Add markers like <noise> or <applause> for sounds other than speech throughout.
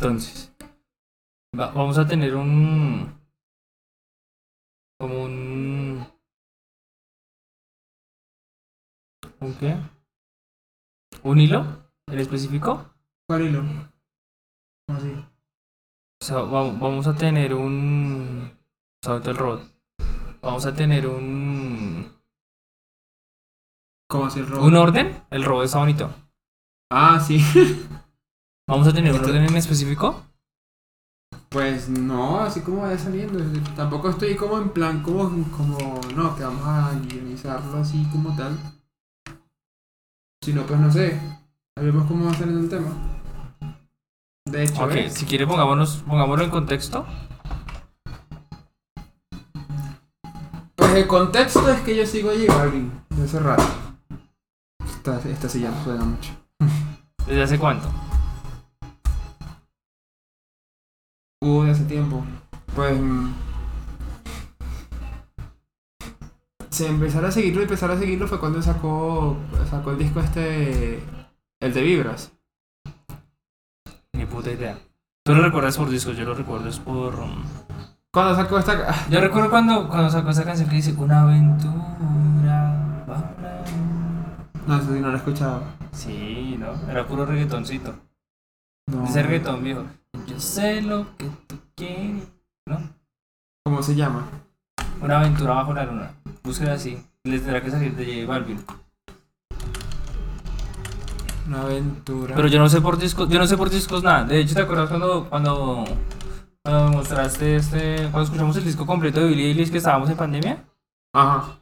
Entonces, va- vamos a tener un. Como un. ¿Un qué? ¿Un hilo? ¿En específico? ¿Cuál hilo? ¿Cómo así? O sea, va- vamos a tener un. Salto el robot. Vamos a tener un. ¿Cómo así el robot? ¿Un orden? El robot está bonito. Ah, sí. <laughs> ¿Vamos a tener un orden en específico? Pues no, así como vaya saliendo. Tampoco estoy como en plan, como, como, no, que vamos a guionizarlo así como tal. Sino, pues no sé. Ahí vemos cómo va saliendo el tema. De hecho, Ok, ¿ves? si quiere pongámonos, pongámoslo en contexto. Pues el contexto es que yo sigo a J Balvin de hace rato. Esta, esta silla no suena mucho. ¿Desde hace cuánto? Hubo de hace tiempo. Pues. mm, Se empezar a seguirlo y empezar a seguirlo fue cuando sacó. sacó el disco este. El de Vibras. Ni puta idea. Tú lo recuerdas por discos, yo lo recuerdo es por. um, Cuando sacó esta. Yo recuerdo cuando, cuando sacó esa canción que dice Una aventura. No, eso sí no lo he escuchado. Sí, ¿no? Era puro reggaetoncito. No. Reggaetón viejo. Yo sé lo que tú quieres. ¿No? ¿Cómo se llama? Una aventura bajo la luna. Búsquela así. Les tendrá que salir de J Balvin. Una aventura. Pero yo no sé por discos, yo no sé por discos nada. De hecho, ¿te acuerdas cuando, cuando, cuando me mostraste este, cuando escuchamos el disco completo de Billie Eilish que estábamos en pandemia? Ajá.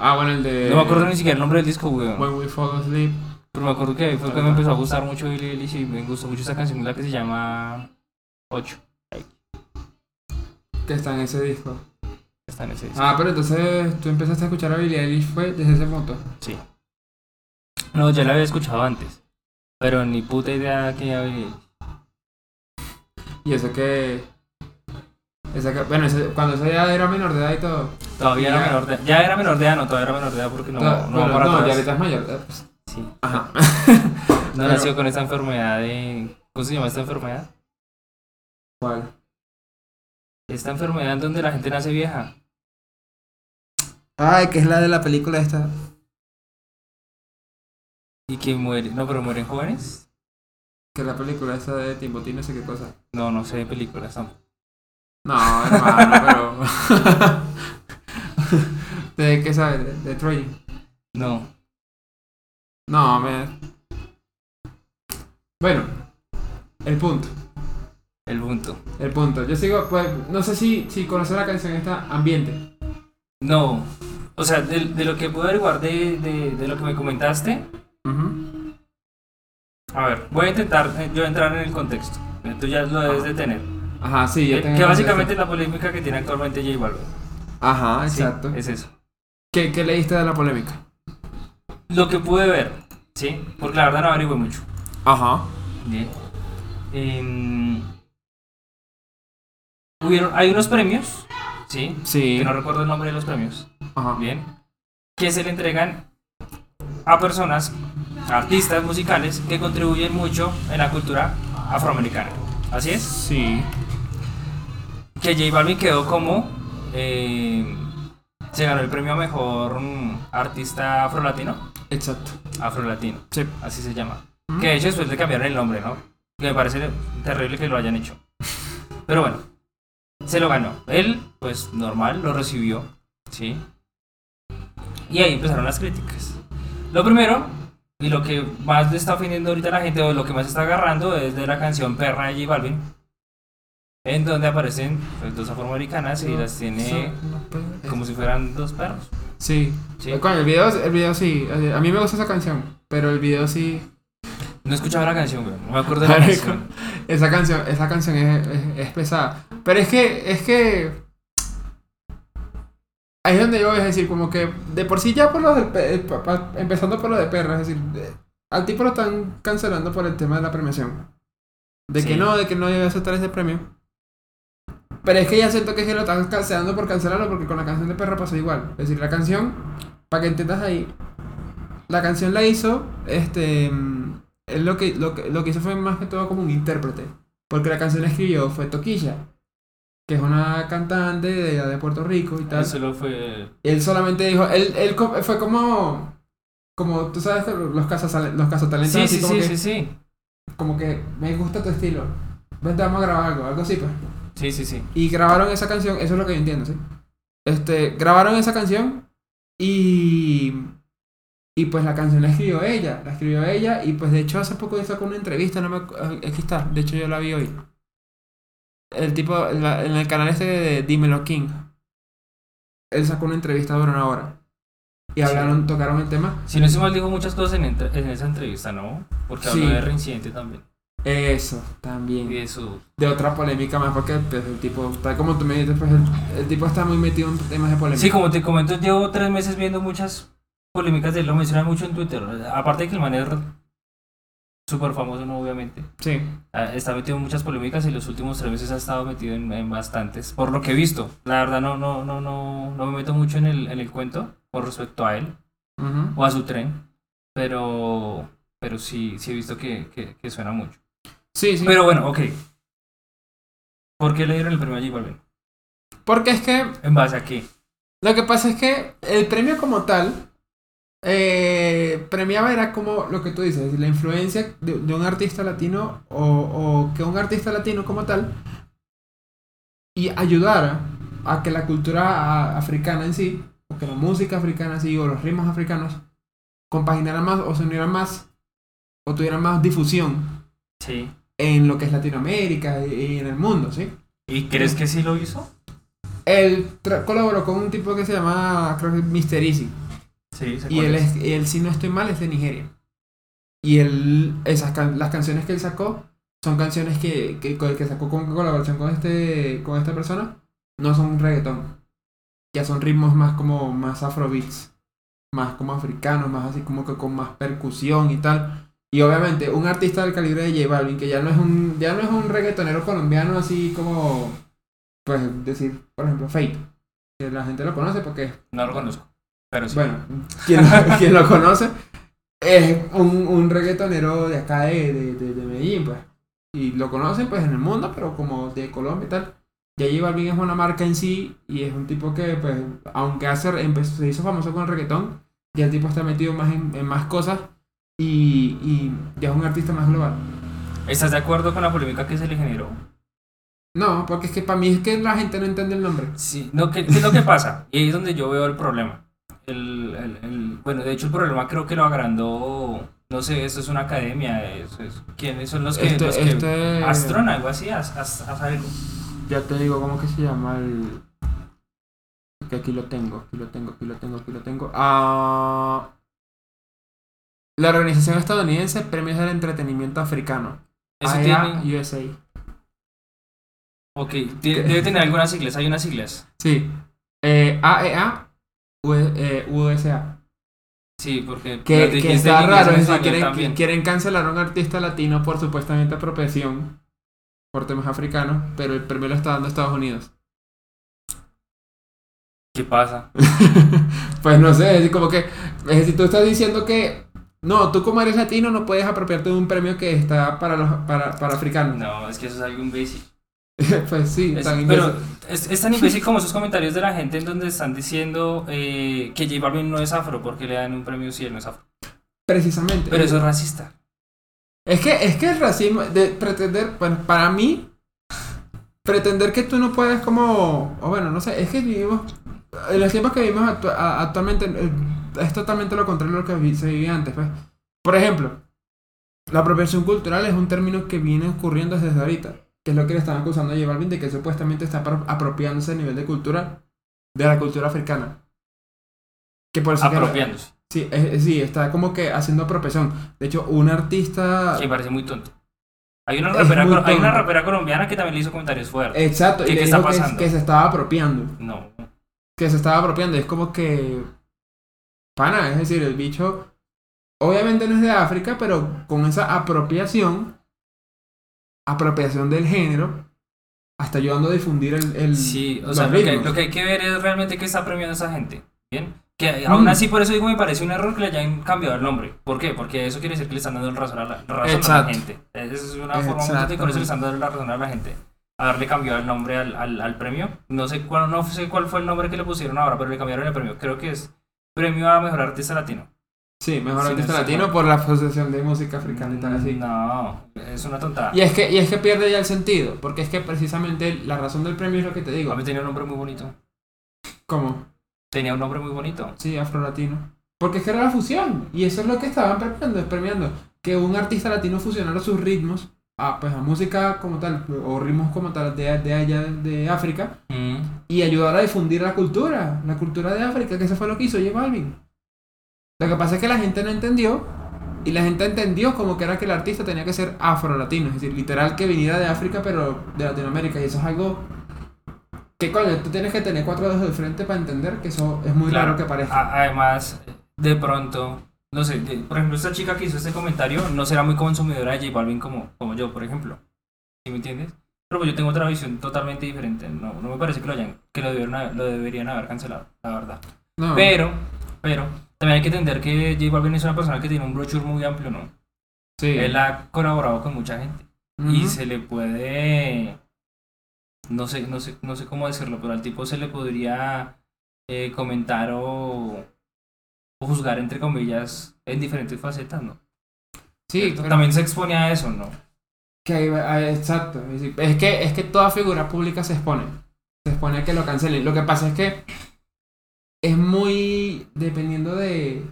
Ah, bueno, el de. No me acuerdo ni siquiera el nombre del disco, weón. When We Fall Asleep. Pero me acuerdo que ahí fue que me empezó a gustar mucho Billie Eilish y me gustó mucho esa canción, la que se llama 8. Que está en ese disco. Está en ese disco. Ah, pero entonces tú empezaste a escuchar a Billie Eilish fue desde ese punto. Sí. No, ya la había escuchado antes. Pero ni puta idea que ya Billie Eilish. Y eso que. Esa que bueno, ese- cuando ese ya era menor de edad y todo. Todavía era menor de edad. Ya era menor de edad, no, todavía era menor de edad porque no, To- no, bueno, para no, ya ahorita es mayor de edad. Pues. Sí. Ajá. <laughs> No Pero- nació con esta enfermedad de. ¿Cómo se llama esta enfermedad? ¿Cuál? Esta enfermedad en donde la gente nace vieja. Ay, que es la de la película esta. Y que muere. No, pero mueren jóvenes. Que es la película esta de Timothy, no sé qué cosa. No, no sé de películas. No. No, hermano, pero. <laughs> ¿De qué sabes? ¿De, de Troy? No. No, me. Bueno, el punto. El punto. El punto. Yo sigo, pues, no sé si, si conocer la canción esta, Ambiente. No. O sea, de, de lo que pude averiguar de, de, de lo que me comentaste. Ujú. A ver, voy a intentar eh, yo entrar en el contexto. Tú ya lo debes de tener. Ajá, sí, yo Que, tengo que básicamente es la polémica que tiene actualmente J Balvin. Ajá, Sí, exacto. es eso. ¿Qué, ¿Qué leíste de la polémica? Lo que pude ver, ¿sí? Porque la verdad no averigué mucho. Ajá. Bien. Em, hubieron, hay unos premios, ¿sí? Sí. Que no recuerdo el nombre de los premios. Ajá. Bien. Que se le entregan a personas, artistas musicales que contribuyen mucho en la cultura afroamericana. Así es. Sí. Que J Balvin quedó como. eh, se ganó el premio a mejor mm, artista afrolatino. Exacto. Afrolatino, Sí. así se llama. Ujú. Que de hecho después le cambiaron el nombre, ¿no? Que me parece terrible que lo hayan hecho. <laughs> Pero bueno, se lo ganó. Él, pues normal, lo recibió, ¿sí? Y ahí empezaron las críticas. Lo primero, y lo que más le está ofendiendo ahorita a la gente, o lo que más está agarrando, es de la canción Perra de J Balvin. En donde aparecen pues, dos afroamericanas y las tiene como si fueran dos perros. Sí. ¿sí? Coño, el video, el video sí. A mí me gusta esa canción. Pero el video sí. No escuchaba la canción, güey. No me acuerdo de la canción. Esa canción, esa canción es, es, es pesada. Pero es que, es que. Ahí es donde yo voy a decir, como que de por sí ya por lo pe- eh, empezando por lo de perra, es decir, de- al tipo lo están cancelando por el tema de la premiación. De que Sí. no, de que no debe aceptar ese premio. Pero es que ya siento que es que lo están cancelando por cancelarlo porque con la canción de perra pasó igual. Es decir, la canción, para que entiendas ahí, la canción la hizo este él lo que, lo, que, lo que hizo fue más que todo como un intérprete. Porque la canción la escribió fue Toquilla, que es una cantante de, Puerto Rico y tal. Eso lo fue. Él solamente dijo, él, él fue como, como tú sabes, que los cazas, los cazatalentos, Sí, así sí, como, sí, que, sí, sí. como que me gusta tu estilo. Vente, vamos a grabar algo, algo así pues. Sí, sí, sí. Y grabaron esa canción, eso es lo que yo entiendo, ¿sí? Este, grabaron esa canción y... Y pues la canción la escribió ella, la escribió ella y pues de hecho hace poco sacó una entrevista, no me... Aquí está, de hecho yo la vi hoy. El tipo, la- en el canal este de Dímelo King, él sacó una entrevista de una hora. Y Sí. hablaron, tocaron el tema. Si no estoy mal, dijo muchas cosas en, en esa entrevista, ¿no? Porque habló Sí. de reincidente también. Eso, Y también. de su. De otra polémica más porque pues, el tipo, tal como tú me dices, pues el, el tipo está muy metido en temas de polémica. Sí, como te comento, llevo tres meses viendo muchas polémicas de él, lo mencionan mucho en Twitter. Aparte de que el man es súper famoso, ¿no? Obviamente. Sí. Ah, Está metido en muchas polémicas y los últimos tres meses ha estado metido en, en bastantes. Por lo que he visto. La verdad no, no, no, no, no me meto mucho en el, en el cuento con respecto a él o a su tren. Pero, pero sí, sí he visto que, que, que suena mucho. Sí, sí. Pero bueno, ok. ¿Por qué le dieron el premio a J Balvin? Porque es que ¿En base a qué? lo que pasa es que el premio como tal eh, premiaba era como lo que tú dices, la influencia de, de un artista latino o, o que un artista latino como tal y ayudara a que la cultura a- africana en sí, o que la música africana en sí, o los ritmos africanos compaginaran más o se unieran más o tuvieran más difusión Sí. En lo que es Latinoamérica y, en el mundo, ¿sí? ¿Y crees que sí lo hizo? Él colaboró con un tipo que se llama, creo que Mr. Easy. Sí, Y él, es. él, si no estoy mal, es de Nigeria. Y él, esas can- las canciones que él sacó son canciones que, que, que sacó con colaboración con, este, con esta persona. No son reggaetón. Ya son ritmos más como más afrobeats. Más como africanos, más así como que con más percusión y tal. Y obviamente un artista del calibre de J Balvin, que ya no es un, ya no es un reggaetonero colombiano así como, pues decir, por ejemplo, Fate. Que la gente lo conoce porque No lo conozco. Pero sí. bueno, quien, <laughs> quien lo conoce es un, un reggaetonero de acá de, de, de- de Medellín, pues. Y lo conocen pues en el mundo, pero como de Colombia y tal. Ya J Balvin es una marca en sí y es un tipo que, pues, aunque hace, empezó, se hizo famoso con el reggaetón, ya el tipo está metido más en, en más cosas y, y ya es un artista más global. ¿Estás de acuerdo con la polémica que se le generó? No, porque es que para mí es que la gente no entiende el nombre. Sí, no, ¿qué, qué es lo que pasa? <laughs> Y ahí es donde yo veo el problema. El, el- el- bueno, de hecho el problema creo que lo agrandó, no sé, eso es una academia, eso es- ¿quiénes son los que, Este- los que este- Astrona, algo así, haz, haz- haz algo. Ya te digo, ¿cómo que se llama el...? Que aquí lo tengo, aquí lo tengo, aquí lo tengo, aquí lo tengo. Ah... La organización estadounidense Premios del Entretenimiento Africano. Eso AEA tiene, USA. ok, debe tener algunas siglas, hay unas siglas. Sí. Eh, AEA U- eh, USA. Sí, porque Que, está raro, es decir, quieren, quieren cancelar a un artista latino por supuestamente apropiación por temas africanos, pero el premio lo está dando Estados Unidos. ¿Qué pasa? <laughs> pues no sé, es como que, es decir, tú estás diciendo que, no, tú como eres latino no puedes apropiarte de un premio que está para los para, para africanos. No, es que eso es algo imbécil. <laughs> pues sí, Es- tan pero imbécil. es, es tan imbécil como esos comentarios de la gente en donde están diciendo eh, que J Balvin no es afro porque le dan un premio si él no es afro. precisamente. Pero eso es racista. Es que, es que el racismo, de pretender, bueno, para mí, pretender que tú no puedes como, o bueno, no sé, es que vivimos, en los tiempos que vivimos actu- actualmente es totalmente lo contrario a lo que se vivía antes, pues. Por ejemplo, la apropiación cultural es un término que viene ocurriendo desde ahorita, que es lo que le están acusando a J Balvin de que supuestamente está apro- apropiándose a nivel de cultura, de la cultura africana. Que por eso que- Apropiándose. Sí, es- sí, está como que haciendo apropiación. De hecho, un artista... Me parece muy tonto. Hay una, rapera, hay una colombiana que también le hizo comentarios fuertes. Exacto, ¿Qué- y le qué está que, pasando? que se estaba apropiando. No. Que se estaba apropiando. Es como que. Pana, es decir, el bicho. Obviamente no es de África, pero con esa apropiación. Apropiación del género. Hasta ayudando a difundir el. el Sí, o sea, lo que, lo que hay que ver es realmente qué está premiando esa gente. Bien. Que aún Mm. así, por eso digo, me parece un error que le hayan cambiado el nombre. ¿Por qué? Porque eso quiere decir que le están dando el razón a la, razón a la gente. Es una forma muy y con eso le están dando la razón a la gente. Haberle cambiado el nombre al, al, al premio. No sé, cuál, no sé cuál fue el nombre que le pusieron ahora, pero le cambiaron el premio. Creo que es Premio a Mejor Artista Latino. Sí, mejor Sí, artista no latino por la Asociación de Música Africana y tal así. No, es una tontada. Y es que, y es que pierde ya el sentido, porque es que precisamente la razón del premio es lo que te digo. A mí tenía un nombre muy bonito. ¿Cómo? Tenía un nombre muy bonito. Sí, afro-latino. Porque es que era la fusión. Y eso es lo que estaban premiando, premiando. Que un artista latino fusionara sus ritmos a, pues, a música como tal, o ritmos como tal de, de allá de África, Mm. y ayudara a difundir la cultura, la cultura de África, que eso fue lo que hizo J Balvin. Lo que pasa es que la gente no entendió, y la gente entendió como que era que el artista tenía que ser afro-latino, es decir, literal que viniera de África, pero de Latinoamérica, y eso es algo que, coño, tú tienes que tener cuatro dedos de frente para entender que eso es muy Claro. raro que parezca. Además, de pronto, no sé, de- por ejemplo, esta chica que hizo este comentario no será muy consumidora de J Balvin como, como yo, por ejemplo. ¿Sí me entiendes? Pero pues yo tengo otra visión totalmente diferente. No, no me parece que lo hayan, que lo, deberían haber cancelado, la verdad. No. Pero, pero, también hay que entender que J Balvin es una persona que tiene un brochure muy amplio, ¿no? Sí. Él ha colaborado con mucha gente. Y se le puede no sé no sé no sé cómo decirlo pero al tipo se le podría eh, comentar o, o juzgar entre comillas en diferentes facetas no Sí, también se expone a eso no que exacto. Es que, es que toda figura pública se expone. Se expone a que lo cancelen. Lo que pasa es que es muy dependiendo de,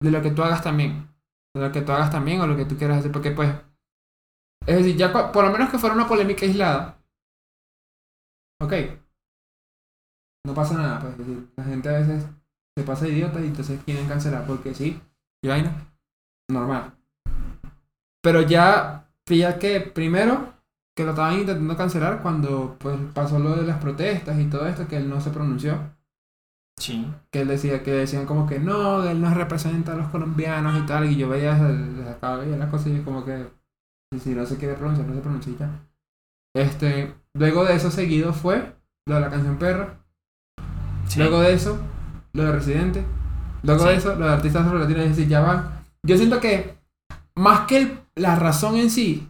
de lo que tú hagas también. De lo que tú hagas también o lo que tú quieras hacer. Porque pues, es decir, ya por lo menos que fuera una polémica aislada. Ok. No pasa nada. Pues, es decir, la gente a veces se pasa idiota y entonces quieren cancelar porque sí. Y vaina. Normal. Pero ya Fíjate que primero que lo estaban intentando cancelar cuando pues pasó lo de las protestas y todo esto que él no se pronunció sí que él decía que decían como que no él no representa a los colombianos y tal y yo veía desde acá veía las cosas y como que si, no se quiere pronunciar no se pronuncia y ya este luego de eso seguido fue lo de la canción perra sí Luego de eso, lo de Residente. Luego Sí. de eso, lo de artistas afrolatinos. Es decir, ya van. Yo siento que, más que el- la razón en sí,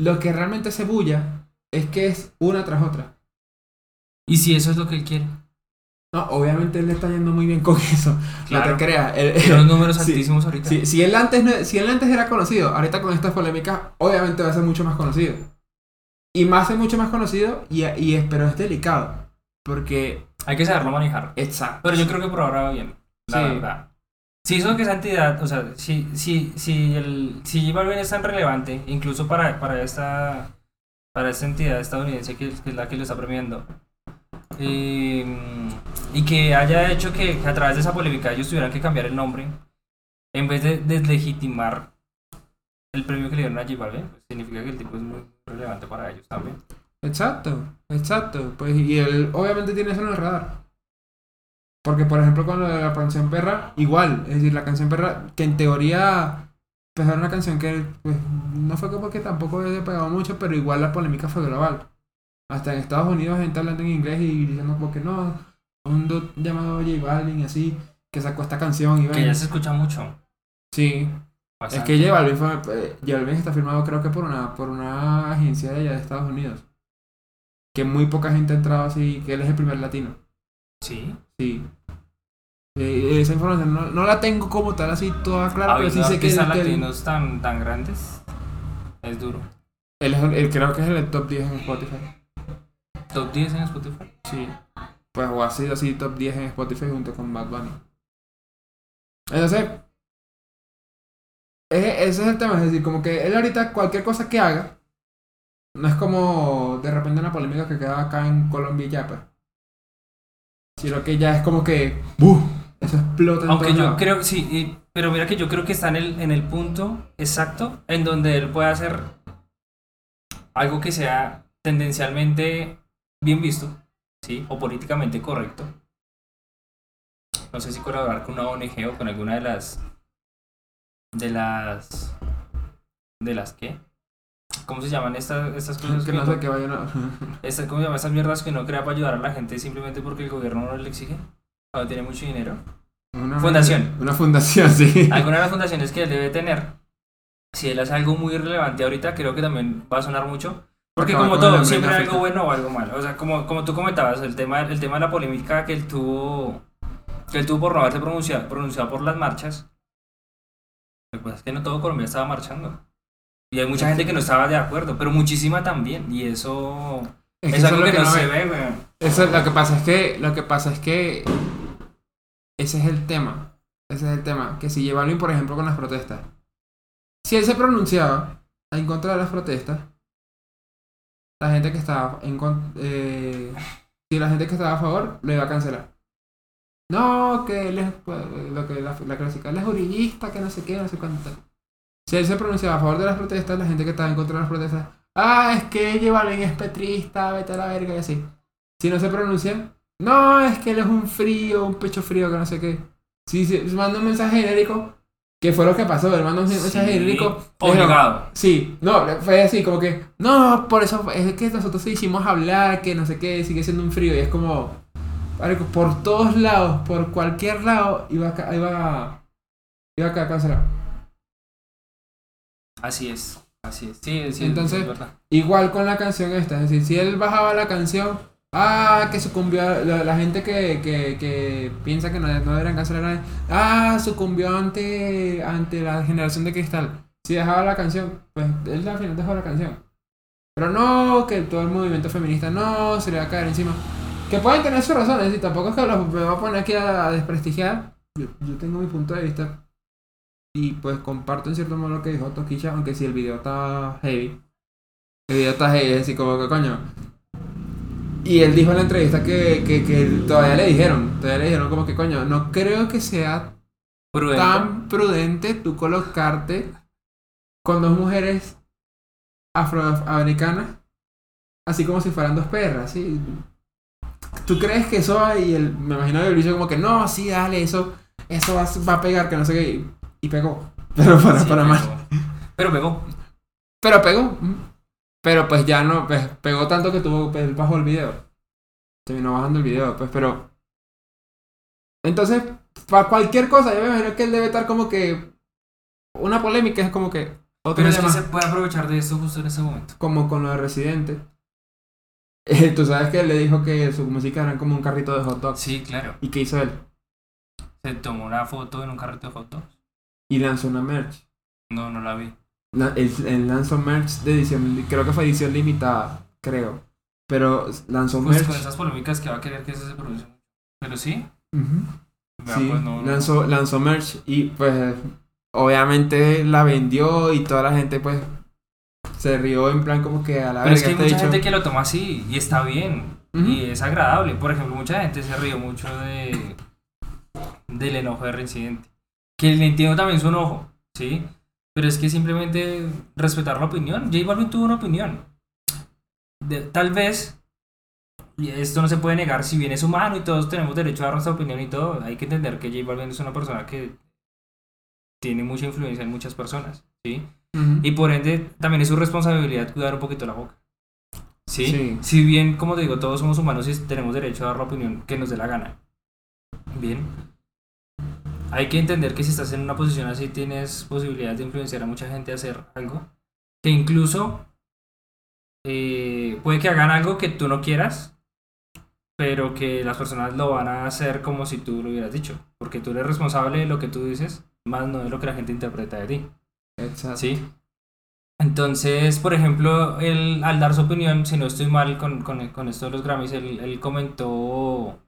lo que realmente se bulla es que es una tras otra. y si eso es lo que él quiere No, obviamente él le está yendo muy bien con <laughs> eso. Claro. No te creas. Él- Tiene unos números Sí. altísimos ahorita si, si él antes no- si él antes era conocido, ahorita con estas polémicas, obviamente va a ser mucho más conocido. Y más es mucho más conocido, y, y es, pero es delicado. Porque, hay que saberlo manejar exacto. pero yo creo que por ahora va bien la Sí. verdad si hizo que esa entidad o sea si si si el si Balvin es tan relevante incluso para para esta para esta entidad estadounidense que, que es la que lo está premiando eh, y que haya hecho que, que a través de esa polémica ellos tuvieran que cambiar el nombre en vez de deslegitimar el premio que le dieron a J Balvin pues significa que el tipo es muy relevante para ellos también Exacto, exacto. Pues, y él obviamente tiene eso en el radar. Porque, por ejemplo, con lo de la canción perra, igual. Es decir, la canción perra, que en teoría, pues era una canción que pues, no fue como que tampoco le pegado mucho, pero igual la polémica fue global. Hasta en Estados Unidos, gente hablando en inglés y diciendo como que no, un dude llamado J Balvin, así, que sacó esta canción y que ya se escucha mucho Sí, es que J Balvin, fue, eh, J Balvin está firmado creo que por una, por una agencia de allá de Estados Unidos. Que muy poca gente ha entrado así, que él es el primer latino. sí Sí. Eh, esa información no, no la tengo como tal así toda clara, pero sí sé que, él, latinos tan, tan grandes es duro. él es el- él creo que es el top 10 en Spotify. Top 10 en Spotify. Sí. Pues o ha sido así top 10 en Spotify junto con Bad Bunny. Entonces, ese, ese es el tema, es decir, como que él ahorita cualquier cosa que haga, no es como de repente una polémica que queda acá en Colombia y ya, pues. Sino que ya es como que, ¡buh! Eso explota en Aunque yo lados. creo, sí, y- pero mira que yo creo que está en el, en el punto exacto en donde él puede hacer algo que sea tendencialmente bien visto, ¿sí? O políticamente correcto. No sé si colaborar con una ONG o con alguna de las... De las... ¿De las qué? ¿Cómo se llaman estas, estas cosas? que no sé qué vayan a... Esta- ¿Cómo se llama? Estas mierdas que no crea para ayudar a la gente simplemente porque el gobierno no le exige. Cuando tiene mucho dinero. Una Fundación. Una fundación, <laughs> sí. Alguna de las fundaciones que él debe tener, si él hace algo muy relevante ahorita, creo que también va a sonar mucho. Porque Acaba como todo, siempre hay algo bueno o algo malo. O sea, como, como tú comentabas, el tema, el tema de la polémica que él tuvo, que él tuvo por no haberse pronunciado, pronunciado por las marchas. Lo que pasa es que no todo Colombia estaba marchando. Y hay mucha gente que no estaba de acuerdo, pero muchísima también. Y eso Es es, que eso es que, lo no no se ve. weón. Eso lo que pasa es que lo que pasa es que ese es el tema. Ese es el tema. Que si lleva por ejemplo, con las protestas. Si él se pronunciaba en contra de las protestas, la gente que estaba en eh, si la gente que estaba a favor lo iba a cancelar. No, que él es pues, lo que la, la clásica, él es urillista, que no sé qué, no sé cuánto. Si él se pronunciaba a favor de las protestas, la gente que estaba en contra de las protestas, ah, es que Balvin es petrista, vete a la verga y así. Si no se pronuncia, no, es que él es un frío, un pecho frío, que no sé qué. Si se manda un mensaje genérico, que fue lo que pasó, él mandó un mensaje genérico. Obligado. Sí, no, fue así, como que, no, por eso es que nosotros hicimos hablar, que no sé qué, sigue siendo un frío, y es como, por todos lados, por cualquier lado, iba iba, iba a cancelado. Así es. Así es. Sí, sí, Entonces- es verdad. Igual con la canción esta, es decir, si él bajaba la canción, ah, que sucumbió, la gente que, que, que piensa que no, no deberían cancelar a nadie, ah, sucumbió ante, ante la generación de cristal. Si dejaba la canción, pues él al final dejó la canción. Pero no, que todo el movimiento feminista no, se le va a caer encima. Que pueden tener sus razones, y tampoco es que los, me voy a poner aquí a, a desprestigiar. Yo, yo tengo mi punto de vista. Y pues comparto en cierto modo lo que dijo Toquicha, aunque si el video está heavy. El video está heavy, es así como que coño. Y él dijo en la entrevista que, que, que todavía le dijeron, todavía le dijeron como que coño, no creo que sea Prudente. tan prudente tú colocarte con dos mujeres afroamericanas, así como si fueran dos perras, ¿sí? ¿Tú crees que eso va? Y el, me imagino que el como que, no, sí, dale, eso, eso va, va a pegar, que no sé qué, y, pegó. <laughs> Pero para, Sí, para pegó. mal. Pero pegó. Pero pegó. Pero pues ya no, pues pegó tanto que tuvo, pues él bajó el video. Terminó bajando el video, pues, pero... Entonces, para cualquier cosa, yo me imagino que él debe estar como que... Una polémica es como que... Otro Pero es que se puede aprovechar de esto justo en ese momento. Como con lo de Residente. Eh, <laughs> Tú sabes que él le dijo que su música era como un carrito de hot dogs. Sí, claro. ¿Y qué hizo él? Se tomó una foto en un carrito de fotos. Y lanzó una merch. No, no la vi. La- Él, él lanzó merch de edición, creo que fue edición limitada, creo. Pero lanzó Pues merch. con esas polémicas que va a querer que eso se pronuncie. Pero sí. Ujú. Vea, Sí, pues no, lanzó, lanzó merch y pues obviamente la vendió y toda la gente pues se rió en plan como que a la Pero es que hay mucha bicho. gente que lo toma así y está bien. Ujú. Y es agradable. Por ejemplo, mucha gente se rió mucho de del enojo de Residente. Que le entiendo también su enojo, ¿sí? Pero es que simplemente respetar la opinión. J Balvin tuvo una opinión. De- tal vez, y esto no se puede negar, si bien es humano y todos tenemos derecho a dar nuestra opinión y todo, hay que entender que J Balvin es una persona que tiene mucha influencia en muchas personas, ¿sí? Ujú. Y por ende, también es su responsabilidad cuidar un poquito la boca. ¿Sí? Sí. Si bien, como te digo, todos somos humanos y tenemos derecho a dar la opinión que nos dé la gana. Bien. Hay que entender que si estás en una posición así, tienes posibilidad de influenciar a mucha gente a hacer algo. Que incluso eh, puede que hagan algo que tú no quieras, pero que las personas lo van a hacer como si tú lo hubieras dicho. Porque tú eres responsable de lo que tú dices, más no de lo que la gente interpreta de ti. Exacto. Sí. Entonces, por ejemplo, él al dar su opinión, si no estoy mal con, con, con esto de los Grammys, él, él comentó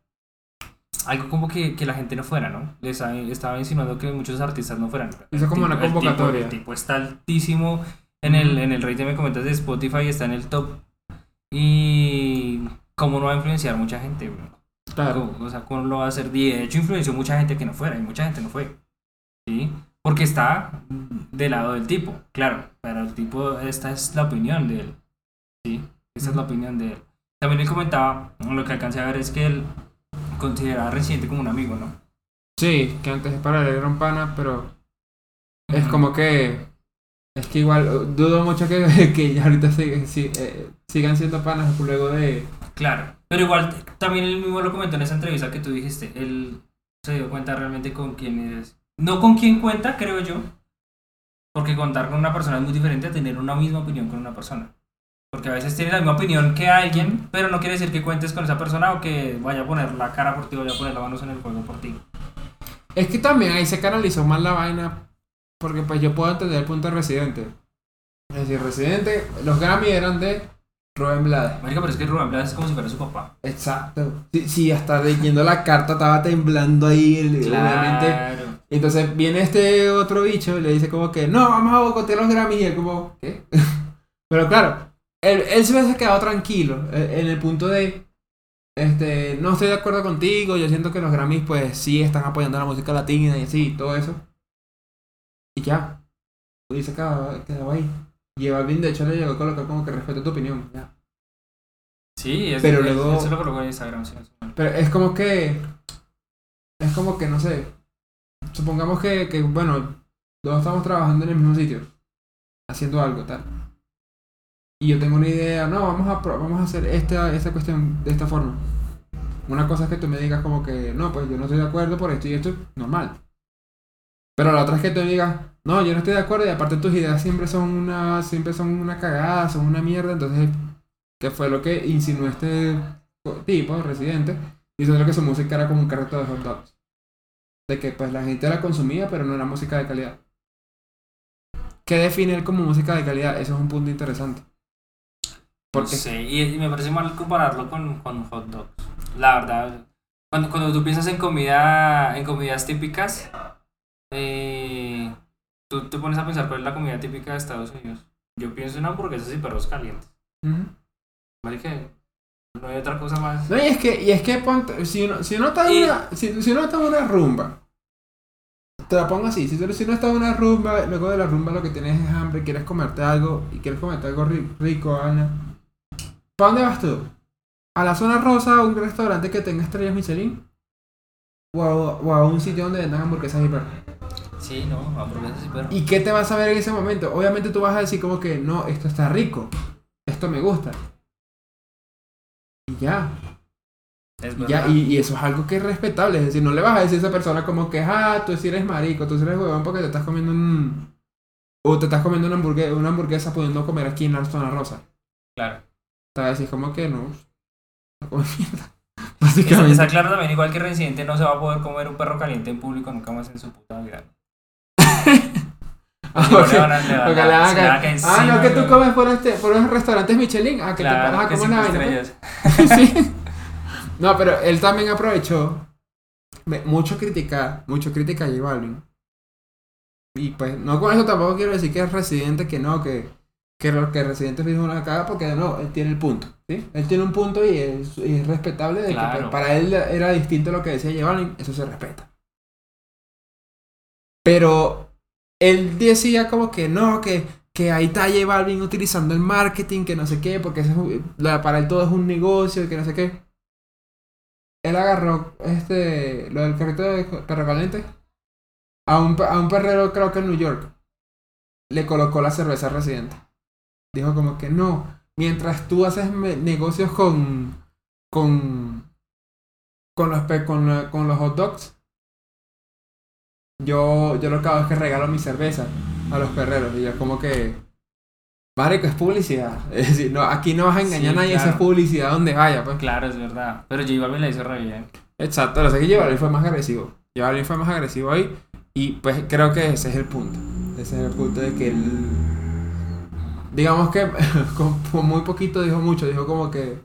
algo como que, que la gente no fuera, ¿no? Le estaba, insinuando que muchos artistas no fueran. Hizo como una tipo- el tipo- convocatoria. El tipo, está altísimo en el, en el rating, me comentas, de Spotify, está en el top. Y cómo no va a influenciar mucha gente, bro? Claro. ¿Cómo- O sea, ¿cómo lo va a hacer? Y de hecho influenció mucha gente que no fuera, y mucha gente no fue. ¿Sí? Porque está del lado del tipo, claro. Pero el tipo, esta es la opinión de él. ¿Sí? Esta es la opinión de él. También él comentaba, lo que alcancé a ver es que él consideraba Residente como un amigo, ¿no? Sí, que antes para él era un pana, pero es como que es que igual uh, dudo mucho que, <laughs> que ya ahorita sig- si- eh, sigan siendo panas luego de Claro. Pero igual, también él mismo lo comentó en esa entrevista que tú dijiste. Él se dio cuenta realmente con quién es. No con quién cuenta, creo yo. Porque contar con una persona es muy diferente a tener una misma opinión con una persona. Porque a veces tienes la misma opinión que alguien, pero no quiere decir que cuentes con esa persona o que vaya a poner la cara por ti o vaya a poner las manos en el juego por ti. Es que también ahí se canalizó mal la vaina. Porque pues yo puedo entender el punto de Residente. Es decir, Residente, los Grammy eran de Rubén Blades. Marica, pero es que Rubén Blas es como si fuera su papá. Exacto. Sí, sí, hasta leyendo la carta estaba temblando ahí, el- obviamente. Claro. Entonces viene este otro bicho y le dice como que, no, vamos a boicotear los Grammy. Y él como, ¿qué? <laughs> Pero claro, él, él se hubiese quedado tranquilo eh, en el punto de, este, no estoy de acuerdo contigo, yo siento que los Grammys pues sí están apoyando la música latina y así, todo eso. Y ya. Y se quedaba, quedaba ahí. Y Balvin de hecho le llegó a colocar como que respeto tu opinión. Ya. Sí, es, Pero él- luego- lo colocó en Instagram. sí. Pero es como que. Es como que, no sé. Supongamos que, que, bueno, todos estamos trabajando en el mismo sitio. Haciendo algo, tal. Y yo tengo una idea, no, vamos a, vamos a hacer esta, esta cuestión de esta forma. Una cosa es que tú me digas como que, no, pues yo no estoy de acuerdo por esto y esto, normal. Pero la otra es que tú me digas, no, yo no estoy de acuerdo y aparte tus ideas siempre son una, siempre son una cagada, son una mierda, entonces, ¿qué fue lo que insinuó este tipo, residente? diciendo que su música era como un carrito de hot dogs. De que pues la gente la consumía, pero no era música de calidad. ¿Qué define él como música de calidad? Eso es un punto interesante. No Porque sé, y, me parece mal compararlo con, con hot dogs. La verdad, cuando, cuando tú piensas en comida, en comidas típicas, eh, tú te pones a pensar cuál es la comida típica de Estados Unidos. Yo pienso en hamburguesas y perros calientes. ¿Vale? Que no hay otra cosa más. No, y es que, y es que ponte- si uno, si uno está en Y- una, si, si uno está una rumba, te la pongo así, si, si uno está en una rumba, luego de la rumba lo que tienes es hambre, quieres comerte algo, y quieres comerte algo ri- rico, Ana, ¿para dónde vas tú? ¿A la zona rosa, a un restaurante que tenga estrellas Michelin? ¿O a, o a un sitio donde vendan hamburguesas y perros? Sí, no, hamburguesas y perros. ¿Y qué te vas a ver en ese momento? Obviamente tú vas a decir como que, no, esto está rico, esto me gusta. Y ya, Es Y, ya, y, y eso es algo que es respetable. Es decir, no le vas a decir a esa persona como que, ah, tú sí eres marico, tú sí eres huevón porque te estás comiendo un. O te estás comiendo una hamburguesa, una hamburguesa pudiendo comer aquí en la zona rosa. Claro. Te vas a decir como que no. <laughs> Mierda. Básicamente. está claro también, igual que Residente no se va a poder comer un perro caliente en público nunca más en su puta vida. <laughs> Ah, porque- le van a- le van a- porque le van a se le van a caer. caer Ah, no, que tú comes por, este, por unos restaurantes Michelin. Ah, que te Claro, paras a comer una vaina. pues. <laughs> Sí. No, pero él también aprovechó ve, mucho criticar, mucho criticar a J Balvin. Y pues, no con eso tampoco quiero decir que es residente, que no, que, que que residente dijo una caga, porque no, él tiene el punto. ¿sí? Él tiene un punto y es, y es respetable de que Claro. pues, para él era distinto lo que decía Balvin, eso se respeta. Pero él decía como que no, que, que ahí está J Balvin utilizando el marketing, que no sé qué, porque eso es para él todo es un negocio, que no sé qué. Él agarró este, lo del carrito de perro caliente a un, a un perrero, creo que en New York. Le colocó la cerveza residente. Dijo como que no, mientras tú haces negocios con, con, con, los, con, la- con los hot dogs, yo, yo lo que hago es que regalo mi cerveza a los perreros. Y yo como que, marico, es publicidad. <laughs> Es decir, no, aquí no vas a engañar Sí, a nadie, eso es publicidad donde vaya, pues. Claro, es verdad. Pero J Balvin la hizo re bien. Exacto, lo sé que J Balvin fue más agresivo. J Balvin fue más agresivo ahí. Y pues creo que ese es el punto. Ese es el punto de que él. Digamos que <laughs> con, con muy poquito dijo mucho. Dijo como que.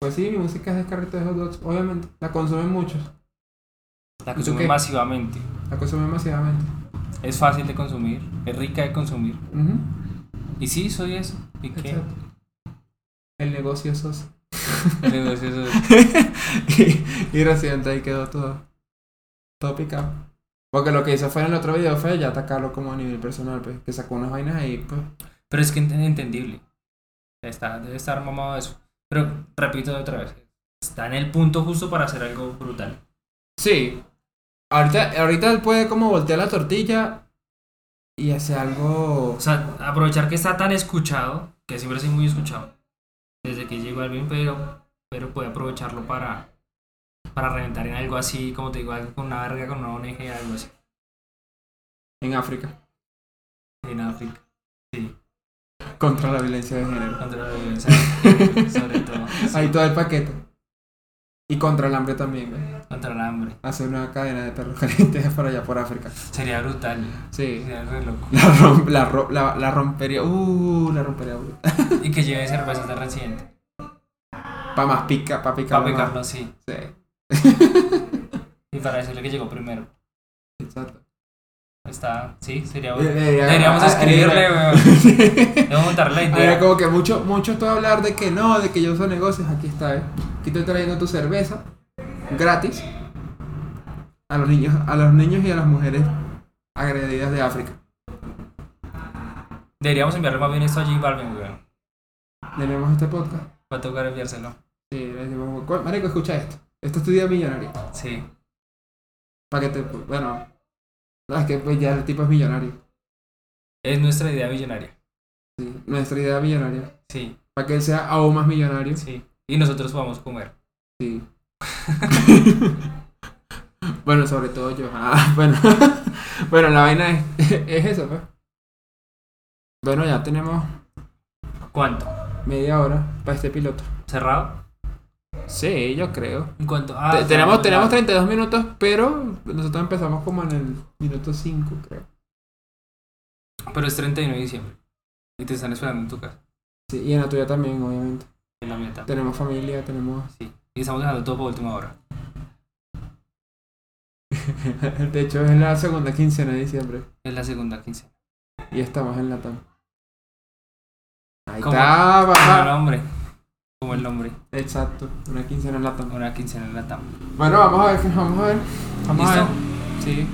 Pues sí, mi música es de carrito de hot dogs. Obviamente, la consumen muchos. La ¿Y tú consume qué? masivamente. La consumen masivamente. Es fácil de consumir. Es rica de consumir. Y sí, soy eso. ¿Y qué? El negocio sos. El negocio es- <laughs> y, y Residente ahí quedó todo. Todo picado. Porque lo que hizo fue en el otro video fue ya atacarlo como a nivel personal, pues. Que sacó unas vainas ahí, pues. Pero es que ent- entendible. Está, debe estar mamado de eso. Pero repito otra vez. Está en el punto justo para hacer algo brutal. Sí. Ahorita, ahorita él puede como voltear la tortilla y hacer algo. O sea, aprovechar que está tan escuchado, que siempre ha sido muy escuchado, desde que llegó al bien, pero, pero puede aprovecharlo para, para reventar en algo así, como te digo, algo con una verga, con una ONG, algo así. En África. En África. Sí, Contra la violencia de género. contra la violencia, sobre todo. sí, <laughs> Ahí todo el paquete. Y contra el hambre también, güey. Contra el hambre. Hacer una cadena de perros <laughs> calientes por allá por África. Sería brutal. Sí. Sería re loco. La, rom- la, ro- la, la rompería. Uh, la rompería. <laughs> Y que lleve cervezas de residente. Para más pica, para picar. Para más. picarlo así. Sí. Y para decirle que llegó primero. Exacto. Está, sí, sería bueno. Debería- Deberíamos ah, escribirle, ah, weón. <laughs> Debemos montar la idea. como que mucho, mucho todo hablar de que no, de que yo uso negocios, aquí está, ¿eh? Aquí estoy trayendo tu cerveza gratis a los niños, a los niños y a las mujeres agredidas de África. Deberíamos enviarle más bien esto a J Balvin, weón. Tenemos este podcast. Va a tocar enviárselo. Sí, le decimos, "Cu- Marico, escucha esto. Esto es tu día millonario. Sí. Para que te, bueno, es que pues ya el tipo es millonario. Es nuestra idea millonaria. Sí, nuestra idea millonaria. Sí, Para que él sea aún más millonario. sí. Y nosotros podamos comer. Sí. <laughs> bueno, sobre todo yo. <laughs> Ah, bueno. <laughs> bueno, la vaina es, es eso, pues. Bueno, ya tenemos ¿Cuánto? media hora para este piloto. ¿Cerrado? Sí, yo creo. ¿En cuánto? Ah, Te- tenemos, tenemos 32 minutos, pero nosotros empezamos como en el minuto 5, creo. Pero es 31 de diciembre. Y te están esperando en tu casa. Sí, y en la tuya también, obviamente. En la mía también. Tenemos familia, tenemos... Sí. Y estamos dejando todo por última hora. <laughs> de hecho, es la segunda quincena de diciembre. Es la segunda quincena. Y estamos en la TAM. Ahí Como- está, Como el papá. Como el nombre. Exacto, una quincena en la TAM. Una quincena en la TAM. Bueno, vamos a ver, vamos a ver. Vamos a ¿Listo? ver. Sí.